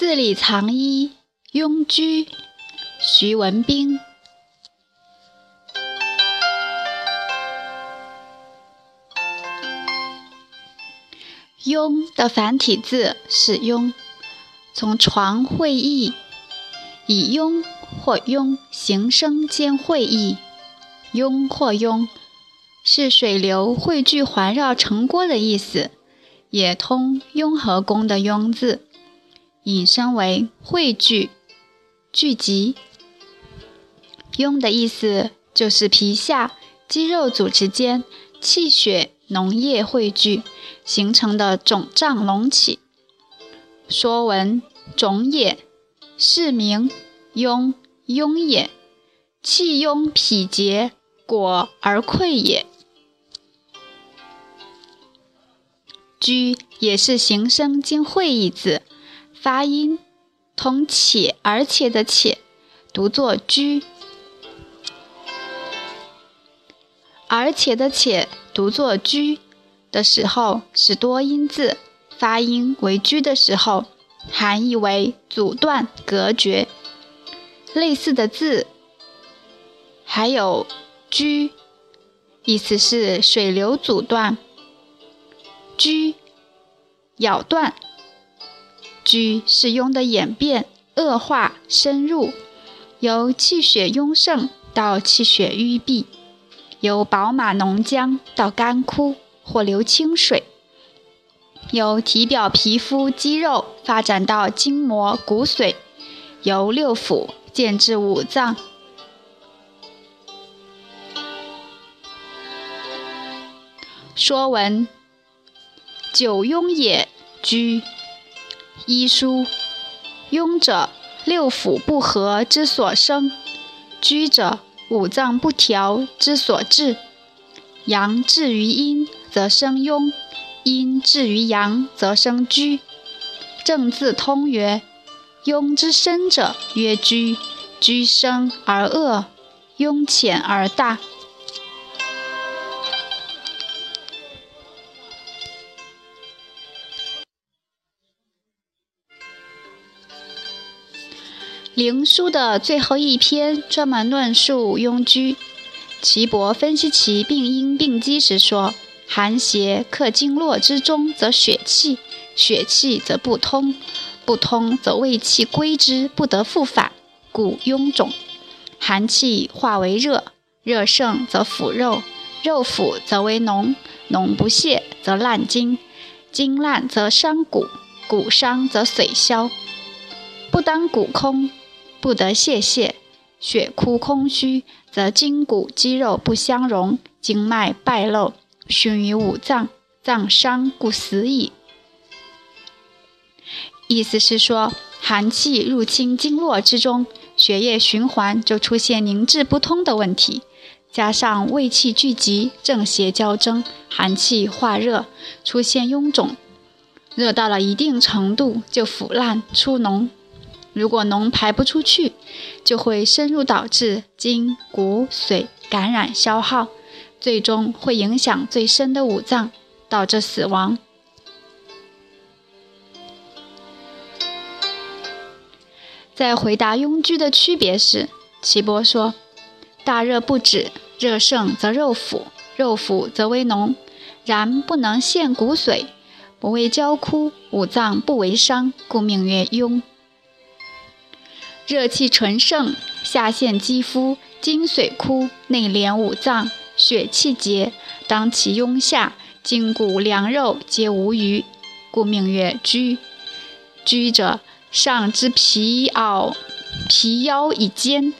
字里藏一，庸居，徐文兵。庸的繁体字是庸，从床会意，以庸或庸形声兼会意，庸或庸是水流汇聚环绕成锅的意思，也通雍和宫的雍字，引申为汇聚、聚集。庸的意思就是皮下肌肉组织间气血。脓液汇聚形成的肿胀隆起，《说文》肿也，是名痈，痈也，气痈脾结，果而溃也。居也是形声兼会意字，发音同且而且的且，读作居。而且的且读作居的时候是多音字，发音为居的时候，含义为阻断、隔绝。类似的字还有居，意思是水流阻断；居，咬断。居是痈的演变、恶化、深入，由气血壅盛到气血淤闭。由饱满浓浆到干枯或流清水，由体表皮肤肌肉发展到筋膜骨髓，由六腑渐至五脏。说文：九庸也，居。医书：庸者，六腑不和之所生；居者。五脏不调之所致，阳至于阴则生庸，阴至于阳则生居。正字通曰：庸之深者曰居，居深而恶，庸浅而大。《灵书》的最后一篇专门论述庸居。岐伯分析其病因病机时说：“寒邪克经络之中，则血气；血气则不通，不通则胃气归之，不得复返，故臃肿。寒气化为热，热盛则腐肉，肉腐则为脓，脓不泄则烂筋，筋烂则伤骨，骨伤则髓消。不当骨空。”不得泄泻，血枯空虚，则筋骨肌肉不相容，经脉败漏，熏于五脏，脏伤故死矣。意思是说，寒气入侵经络之中，血液循环就出现凝滞不通的问题，加上胃气聚集，正邪交争，寒气化热，出现臃肿，热到了一定程度就腐烂出脓。如果脓排不出去，就会深入导致筋骨髓感染消耗，最终会影响最深的五脏，导致死亡。在回答庸居的区别时，岐伯说：“大热不止，热盛则肉腐，肉腐则为脓，然不能陷骨髓，不为焦枯，五脏不为伤，故名曰痈。”热气纯盛，下陷肌肤，筋髓枯，内连五脏，血气结，当其拥下，筋骨凉肉皆无余，故名曰居。居者，上之皮袄，皮腰以坚，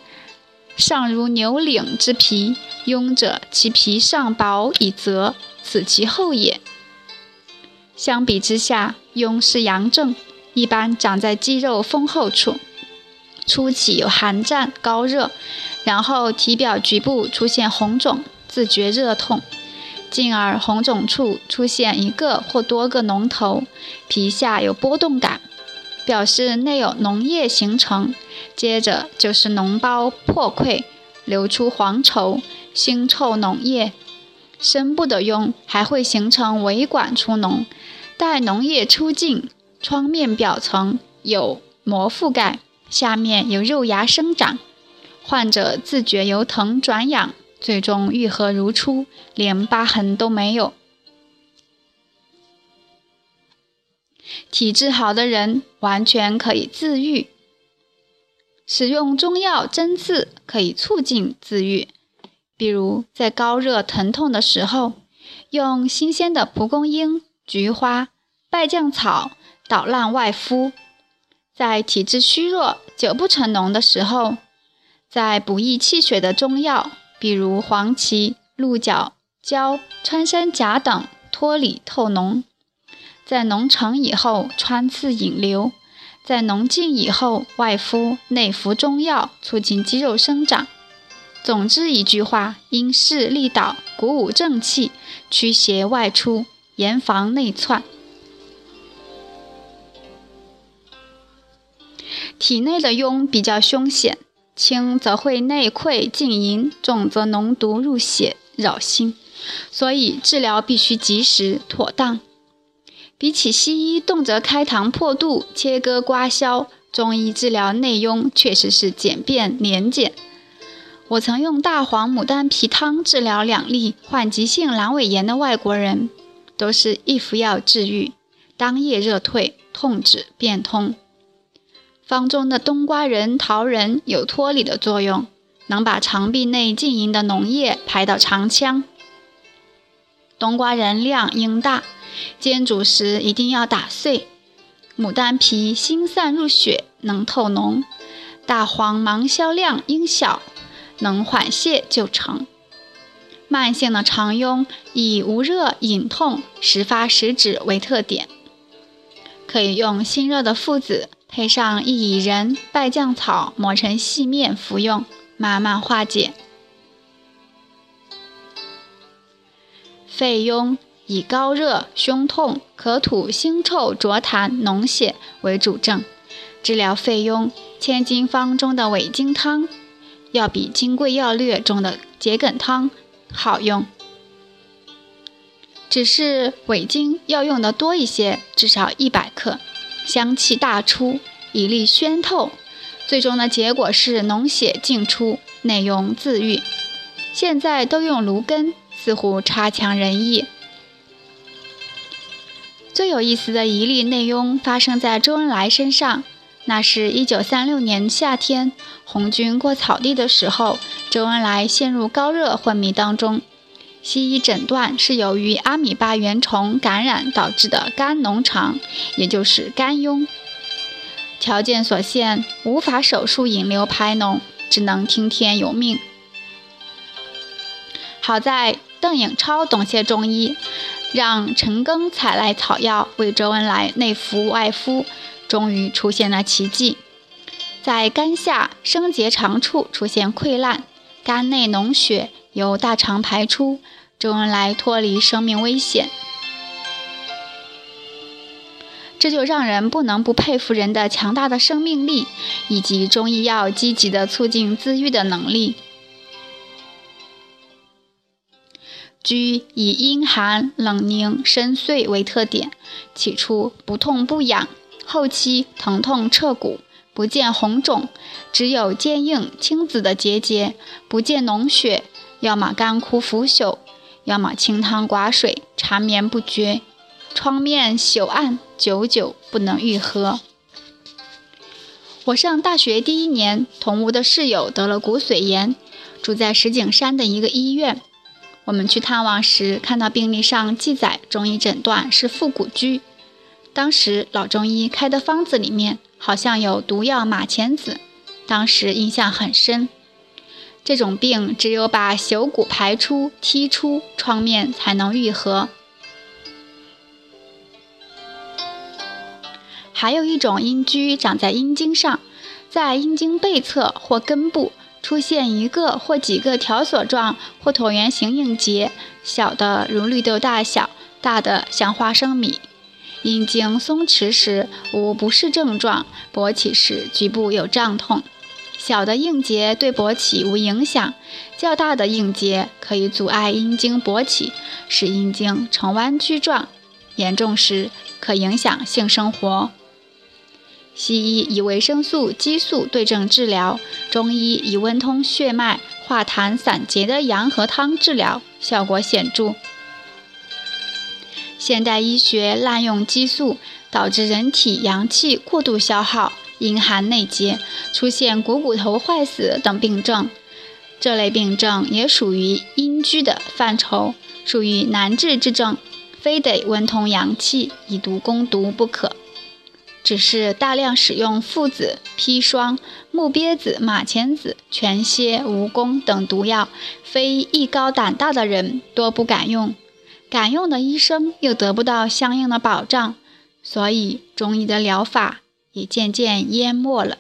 上如牛领之皮；庸者，其皮上薄以泽，此其后也。相比之下，庸是阳症，一般长在肌肉丰厚处。初期有寒战、高热，然后体表局部出现红肿，自觉热痛，进而红肿处出现一个或多个脓头，皮下有波动感，表示内有脓液形成。接着就是脓包破溃，流出黄稠、腥臭脓液。深部的痈还会形成维管出脓，待脓液出尽，创面表层有。膜覆盖，下面有肉芽生长，患者自觉由疼转痒，最终愈合如初，连疤痕都没有。体质好的人完全可以自愈。使用中药针刺可以促进自愈，比如在高热疼痛的时候，用新鲜的蒲公英、菊花、败酱草捣烂外敷；在体质虚弱、久不成脓的时候，在补益气血的中药，比如黄芪、鹿角、胶、穿山甲等脱里透脓；在脓成以后穿刺引流。在脓尽以后，外敷、内服中药，促进肌肉生长。总之一句话，因势利导，鼓舞正气，驱邪外出，严防内窜。体内的痈比较凶险，轻则会内溃进营，重则脓毒入血扰心，所以治疗必须及时妥当。比起西医动辄开膛破肚、切割刮削，中医治疗内痈确实是简便廉简。我曾用大黄牡丹皮汤治疗两例患急性阑尾炎的外国人，都是一服药治愈，当夜热退，痛止便通。方中的冬瓜仁、桃仁有脱里的作用，能把肠壁内浸淫的脓液排到肠腔。冬瓜仁量应大。煎煮时一定要打碎。牡丹皮辛散入血，能透脓；大黄芒硝量应小，能缓泻就成。慢性的肠痈以无热隐痛、时发时止为特点，可以用辛热的附子配上薏苡仁、败酱草磨成细面服用，慢慢化解。肺痈。以高热、胸痛、咳吐、腥臭、浊痰、脓血为主症，治疗肺痈，千金方中的伪金汤要比金匮要略中的桔梗汤好用，只是伪金要用的多一些，至少一百克，香气大出，以利宣透，最终的结果是脓血尽出，内痈自愈。现在都用芦根，似乎差强人意。最有意思的一例内痈发生在周恩来身上。那是一九三六年夏天，红军过草地的时候，周恩来陷入高热昏迷当中。西医诊断是由于阿米巴原虫感染导致的肝脓肠，也就是肝痈。条件所限，无法手术引流排脓，只能听天由命。好在邓颖超懂些中医。让陈庚采来草药为周恩来内服外敷，终于出现了奇迹。在肝下生结肠处出现溃烂，肝内脓血由大肠排出，周恩来脱离生命危险。这就让人不能不佩服人的强大的生命力，以及中医药积极的促进自愈的能力。居以阴寒、冷凝、深邃为特点，起初不痛不痒，后期疼痛彻骨，不见红肿，只有坚硬青紫的结节，不见脓血，要么干枯腐朽，要么清汤寡水，缠绵不绝，窗面朽暗，久久不能愈合。我上大学第一年，同屋的室友得了骨髓炎，住在石景山的一个医院。我们去探望时，看到病历上记载中医诊断是腹股疽。当时老中医开的方子里面好像有毒药马钱子，当时印象很深。这种病只有把朽骨排出、剔出创面才能愈合。还有一种阴疽长在阴茎上，在阴茎背侧或根部。出现一个或几个条索状或椭圆形硬结，小的如绿豆大小，大的像花生米。阴茎松弛时无不适症状，勃起时局部有胀痛。小的硬结对勃起无影响，较大的硬结可以阻碍阴茎勃起，使阴茎呈弯曲状，严重时可影响性生活。西医以维生素、激素对症治疗，中医以温通血脉、化痰散结的阳和汤治疗，效果显著。现代医学滥用激素，导致人体阳气过度消耗，阴寒内结，出现股骨头坏死等病症。这类病症也属于阴虚的范畴，属于难治之症，非得温通阳气，以毒攻毒不可。只是大量使用附子、砒霜、木鳖子、马钱子、全蝎、蜈蚣等毒药，非艺高胆大的人多不敢用。敢用的医生又得不到相应的保障，所以中医的疗法也渐渐淹没了。